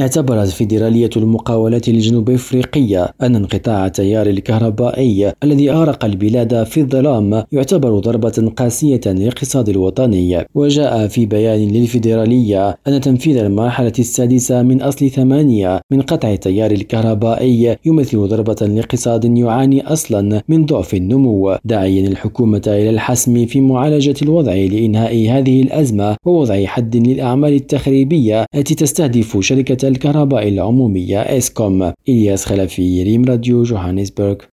اعتبرت فيدرالية المقاولات الجنوب إفريقية أن انقطاع التيار الكهربائي الذي أغرق البلاد في الظلام يعتبر ضربة قاسية للاقتصاد الوطني. وجاء في بيان للفيدرالية أن تنفيذ المرحلة السادسة من أصل ثمانية من قطع التيار الكهربائي يمثل ضربة لاقتصاد يعاني أصلا من ضعف النمو. داعيا الحكومة إلى الحسم في معالجة الوضع لإنهاء هذه الأزمة ووضع حد للأعمال التخريبية التي تستهدف شركة الكهرباء العمومية إسكوم. إلياس خلفي ريم راديو جوهانسبرغ.